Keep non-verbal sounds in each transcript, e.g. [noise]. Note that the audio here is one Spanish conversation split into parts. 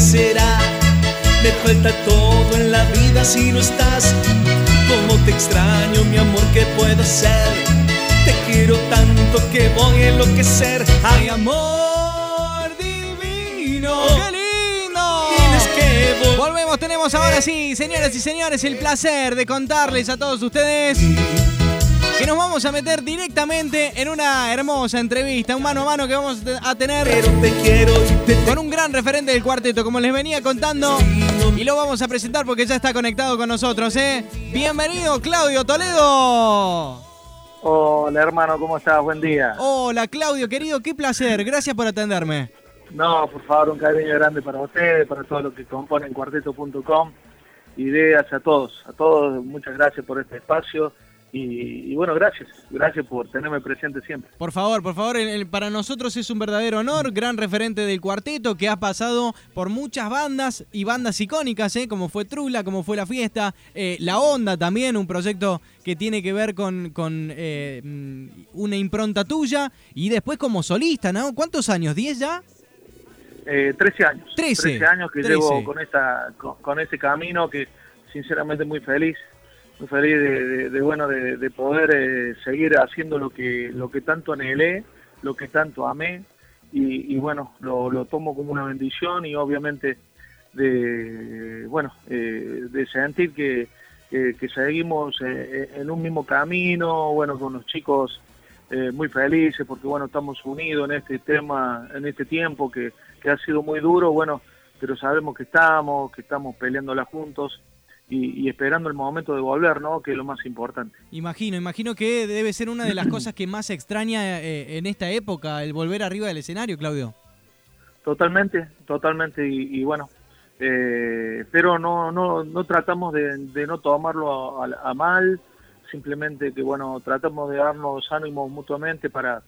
será? Me falta todo en la vida si no estás. Como te extraño, mi amor, ¿qué puedo hacer? Te quiero tanto que voy a enloquecer. Ay, amor divino. ¡Qué lindo! Tienes que vol- Volvemos, tenemos ahora sí, señoras y señores, el placer de contarles a todos ustedes que nos vamos a meter directamente en una hermosa entrevista, un mano a mano que vamos a tener Pero te quiero y te con un gran referente del cuarteto, como les venía contando, y lo vamos a presentar porque ya está conectado con nosotros, ¿eh? Bienvenido, Claudio Toledo. Hola hermano, ¿cómo estás? Buen día. Hola, Claudio, querido, qué placer, gracias por atenderme. No, por favor, un cariño grande para ustedes, para todos los que componen cuarteto.com. Ideas a todos, a todos, muchas gracias por este espacio. Y, y bueno, gracias, gracias por tenerme presente siempre. Por favor, por favor, el- el- para nosotros es un verdadero honor, gran referente del cuarteto que ha pasado por muchas bandas y bandas icónicas, ¿eh? como fue Trula, como fue La Fiesta, eh, La Onda también, un proyecto que tiene que ver con, con, eh, mm, una impronta tuya y después como solista, ¿no? ¿Cuántos años? ¿10 ya? Eh, 13 años. 13, años que 13. llevo con, esta, con, con este camino que sinceramente muy feliz, muy feliz de, bueno, de, de poder eh, seguir haciendo lo que, lo que tanto anhelé, lo que tanto amé y, bueno, lo, lo tomo como una bendición y obviamente de, bueno, eh, de sentir que, que, seguimos eh, en un mismo camino, bueno, con los chicos eh, muy felices porque bueno estamos unidos en este tema en este tiempo que, que ha sido muy duro bueno pero sabemos que estamos que estamos peleándola juntos y, y esperando el momento de volver no que es lo más importante. Imagino, imagino que debe ser una de las cosas que más extraña eh, en esta época, el volver arriba del escenario, Claudio. totalmente totalmente y, y bueno eh, pero no no no tratamos de, de no tomarlo a, a- a mal simplemente que bueno tratamos de darnos ánimos mutuamente para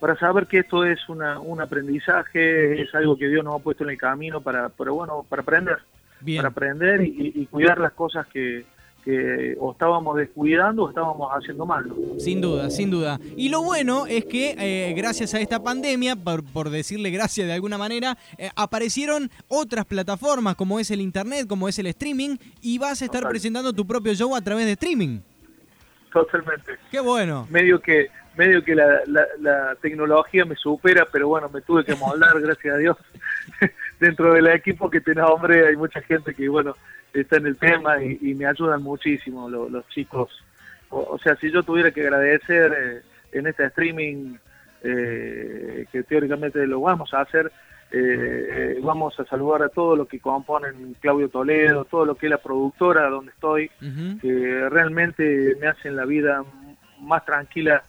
para saber que esto es una, un aprendizaje es algo que Dios nos ha puesto en el camino para pero bueno para aprender Bien. para aprender y, y cuidar las cosas que, que o estábamos descuidando o estábamos haciendo mal. Sin duda, sin duda. Y lo bueno es que eh, gracias a esta pandemia, por, por decirle gracias de alguna manera, eh, aparecieron otras plataformas como es el internet, como es el streaming, y vas a estar Total. presentando tu propio show a través de streaming. totalmente Qué bueno. medio que medio que la, la, la tecnología me supera, pero bueno, me tuve que moldar, [laughs] gracias a Dios. Dentro del equipo que te nombré hay mucha gente que, bueno, está en el tema y, y me ayudan muchísimo lo- los chicos. O, o sea, si yo tuviera que agradecer eh, en este streaming, eh, que teóricamente lo vamos a hacer, eh, eh, vamos a saludar a todos los que componen Claudio Toledo, todo lo que es la productora donde estoy, que realmente me hacen la vida más tranquila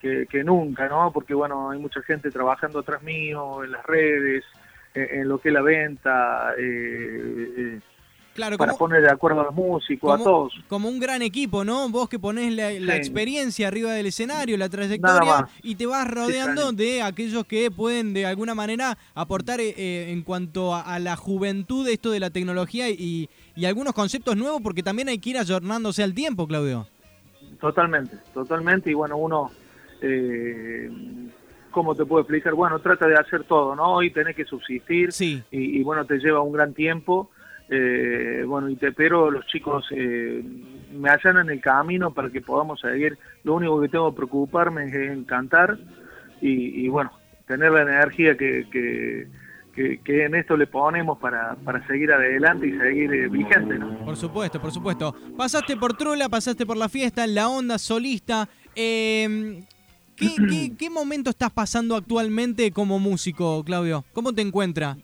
que, que nunca, ¿no? Porque, bueno, hay mucha gente trabajando atrás mío, en las redes, en, lo que es la venta, eh, eh, Claro, para como, poner de acuerdo a los músicos, a todos. como un gran equipo, ¿no? Vos que ponés la, la Sí. experiencia arriba del escenario, la trayectoria, y te vas rodeando de aquellos que pueden de alguna manera aportar eh, eh, en cuanto a, a la juventud esto de la tecnología y, y algunos conceptos nuevos, porque también hay que ir ayornándose al tiempo, Claudio. Totalmente, totalmente. Y bueno, uno, eh, ¿cómo te puedo explicar? Bueno, trata de hacer todo, ¿no? Y tenés que subsistir. Sí. y, y, bueno, te lleva un gran tiempo. Eh, bueno, y te pero los chicos eh, me allanan el camino para que podamos seguir. Lo único que tengo que preocuparme es en cantar y, y, bueno, tener la energía que, que, que, que en esto le ponemos para, para seguir adelante y seguir eh, vigente, ¿no? Por supuesto, por supuesto. Pasaste por Trula, pasaste por la fiesta, la onda solista. Eh, ¿qué, qué, qué momento estás pasando actualmente como músico, Claudio? ¿Cómo te encuentras?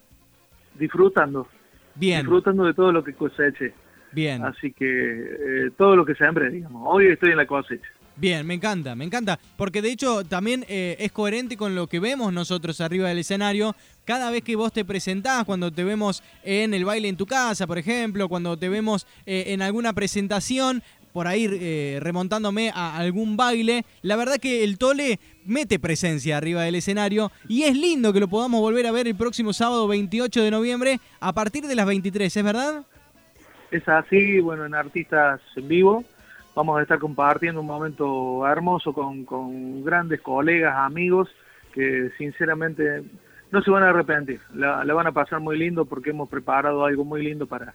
Disfrutando, Bien, disfrutando de todo lo que coseche. bien. Así que eh, todo lo que sembre, digamos. Hoy estoy en la cosecha. Bien, me encanta, me encanta. Porque de hecho también eh, es coherente con lo que vemos nosotros arriba del escenario. Cada vez que vos te presentás, cuando te vemos en el baile en tu casa, por ejemplo, cuando te vemos eh, en alguna presentación, por ahí eh, remontándome a algún baile, la verdad que el Tole mete presencia arriba del escenario y es lindo que lo podamos volver a ver el próximo sábado 28 de noviembre a partir de las 23, ¿es verdad? Es así, bueno, en Artistas en Vivo vamos a estar compartiendo un momento hermoso con, grandes colegas, amigos, que sinceramente no se van a arrepentir, la, la van a pasar muy lindo porque hemos preparado algo muy lindo para,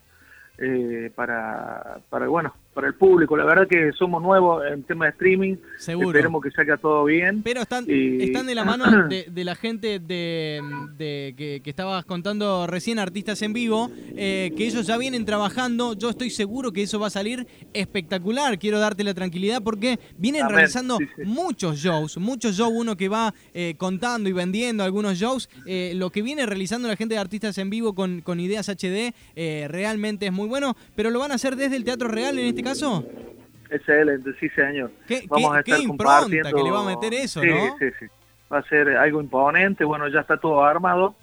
eh, para, para, bueno, para el público. La verdad que somos nuevos en tema de streaming. Seguro. Esperemos que salga todo bien. Pero están, Y- están de la [clears throat] mano de, de la gente de, de- que, que estabas contando recién, artistas en vivo, eh, que ellos ya vienen trabajando. Yo estoy seguro que eso va a salir espectacular. Quiero darte la tranquilidad porque vienen Amén. realizando Sí, sí. muchos shows, muchos shows. Uno que va eh, contando y vendiendo algunos shows. Eh, lo que viene realizando la gente de artistas en vivo con, con ideas HD eh, realmente es muy bueno. Pero lo van a hacer desde el Teatro Real en este caso. Excelente, sí señor. Qué- Vamos qué- a estar qué impronta compartiendo. que le va a meter eso, sí, ¿no? Sí, sí. Va a ser algo imponente. Bueno, ya está todo armado.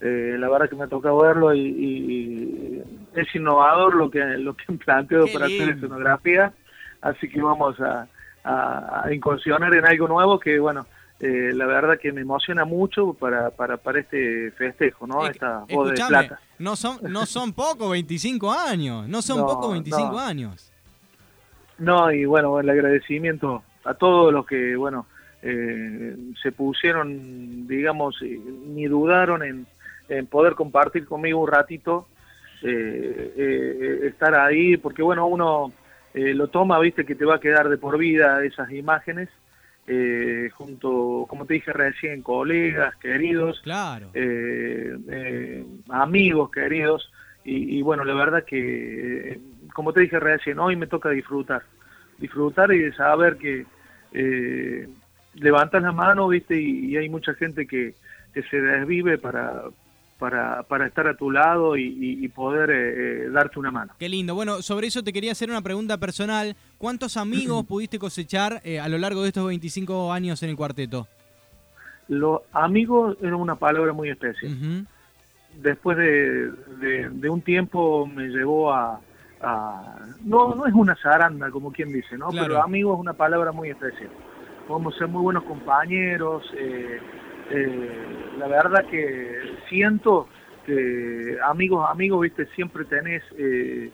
Eh, la verdad que me toca verlo y, y- y es innovador lo que lo que [laughs] han planteado para hacer escenografía. Así que vamos a, a- a incursionar en algo nuevo que, bueno, eh, la verdad que me emociona mucho para, para, para este festejo, ¿no? Es- Esta boda de plata. no son, no son poco 25 años, no son [laughs] No, poco 25 no. años. No, y bueno, el agradecimiento a todos los que, bueno, eh, se pusieron, digamos, eh, ni dudaron en, en poder compartir conmigo un ratito, eh, eh, estar ahí, porque bueno, uno eh, lo toma, viste, que te va a quedar de por vida esas imágenes, eh, junto, como te dije recién, colegas, queridos, Claro. eh, eh, amigos queridos y, y bueno la verdad que eh, como te dije recién hoy me toca disfrutar disfrutar y saber que eh, levantas la mano viste y, y hay mucha gente que, que se desvive para para, para estar a tu lado y, poder eh, eh, darte una mano Qué lindo. Bueno, sobre eso te quería hacer una pregunta personal. ¿Cuántos amigos [clears throat] pudiste cosechar eh, a lo largo de estos 25 años en el cuarteto? los amigos era una palabra muy especial después de, de- de un tiempo me llevó a, a- no no es una zaranda como quien dice no Claro. pero amigo es una palabra muy especial podemos ser muy buenos compañeros eh, eh, la verdad que siento que amigos amigos viste siempre tenés eh,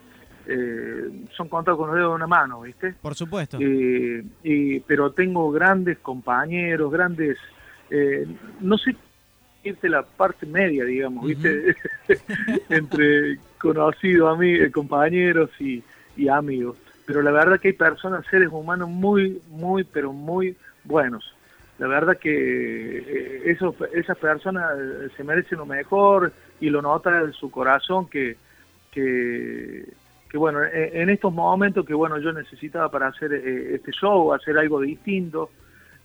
eh, son contados con los dedos de una mano viste Por supuesto. eh, y- pero tengo grandes compañeros, grandes, eh, no sé irte la parte media, digamos, ¿viste? [laughs] entre conocidos, ami- compañeros y, y amigos. Pero la verdad que hay personas, seres humanos muy, muy, pero muy buenos. La verdad que eh, esos, esas personas eh, se merecen lo mejor y lo nota en su corazón que, que, que bueno, en, en estos momentos que bueno yo necesitaba para hacer eh, este show, hacer algo distinto,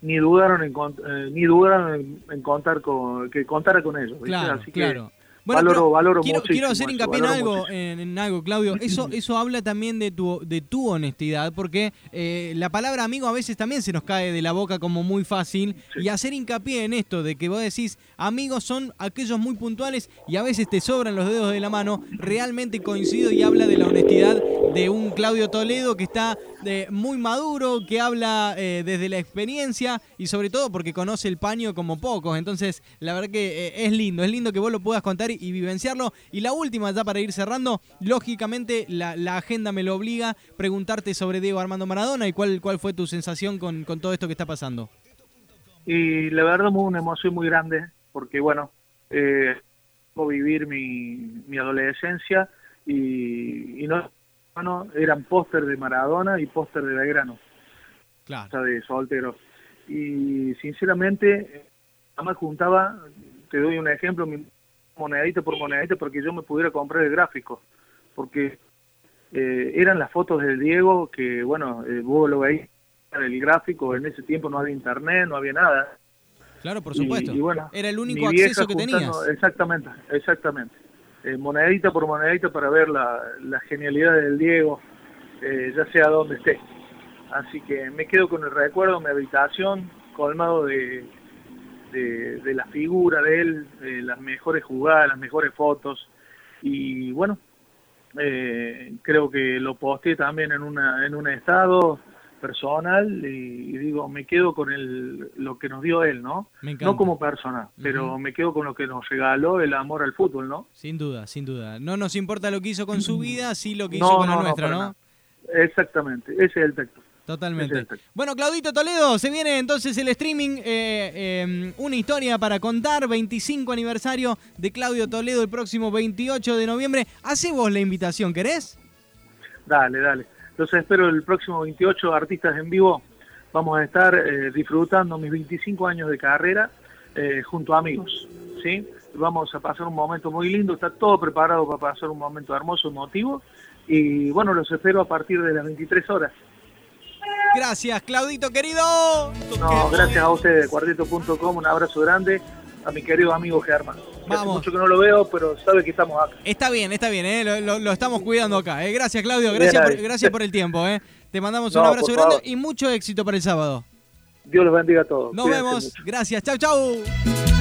ni dudaron en, eh, ni dudaron en, en contar con que contara con ellos. Claro, Así que claro. valoro- pero valoro quiero, quiero hacer eso, hincapié en valoro algo, en, en algo, Claudio. [laughs] Eso, eso habla también de tu, de tu honestidad, porque eh, la palabra amigo a veces también se nos cae de la boca como muy fácil. Sí. Y hacer hincapié en esto de que vos decís, amigos son aquellos muy puntuales y a veces te sobran los dedos de la mano, realmente coincido y habla de la honestidad de un Claudio Toledo que está eh, muy maduro, que habla eh, desde la experiencia y sobre todo porque conoce el paño como pocos. Entonces, la verdad que eh, es lindo, es lindo que vos lo puedas contar y, vivenciarlo. Y la última, ya para ir cerrando, lógicamente la, agenda me lo obliga preguntarte sobre Diego Armando Maradona y cuál, cuál fue tu sensación con, con todo esto que está pasando. Y la verdad una emoción muy grande, porque bueno, eh, vivir mi, mi adolescencia y, y no, eran póster de Maradona y póster de Belgrano, o Claro. sea, de soltero. Y sinceramente, además juntaba, te doy un ejemplo, monedita por monedita, porque yo me pudiera comprar el gráfico, porque eh, eran las fotos del Diego que, bueno, eh, vos lo veis el gráfico, en ese tiempo no había internet, no había nada. Claro, por supuesto. y bueno, Era el único acceso que tenías. Exactamente, exactamente. Eh, monedita por monedita para ver la, genialidad del Diego, eh, ya sea donde esté. Así que me quedo con el recuerdo, mi habitación, colmado de, de, de la figura de él, de las mejores jugadas, las mejores fotos. Y bueno, eh, creo que lo posteé también en, una, en un estado personal y, y digo, me quedo con el, lo que nos dio él, ¿no? Me encanta. No como persona, pero me quedo con lo que nos regaló el amor al fútbol, ¿no? Sin duda, sin duda. No nos importa lo que hizo con su vida, sí lo que hizo con la no, nuestra, ¿no? nada. Exactamente, ese es el texto. Totalmente. Bueno, Claudito Toledo, se viene entonces el streaming, eh, em, una historia para contar, 25 aniversario de Claudio Toledo el próximo 28 de noviembre. Hace vos la invitación, ¿querés? Dale, dale. Los espero el próximo 28, artistas en vivo. Vamos a estar eh, disfrutando mis 25 años de carrera eh, junto a amigos, ¿sí? Vamos a pasar un momento muy lindo, está todo preparado para pasar un momento hermoso, emotivo. Y bueno, los espero a partir de las 23 horas. Gracias, Claudito, querido. No, gracias a ustedes, cuarteto.com, un abrazo grande a mi querido amigo Germán. Vamos. Hace mucho que no lo veo, pero sabe que estamos acá. Está bien, está bien, ¿eh? lo, estamos cuidando acá. ¿eh? Gracias, Claudio, gracias por, gracias por el tiempo. ¿eh? Te mandamos un abrazo grande y mucho éxito para el sábado. Dios los bendiga a todos. Nos vemos. Gracias. Chau, chau.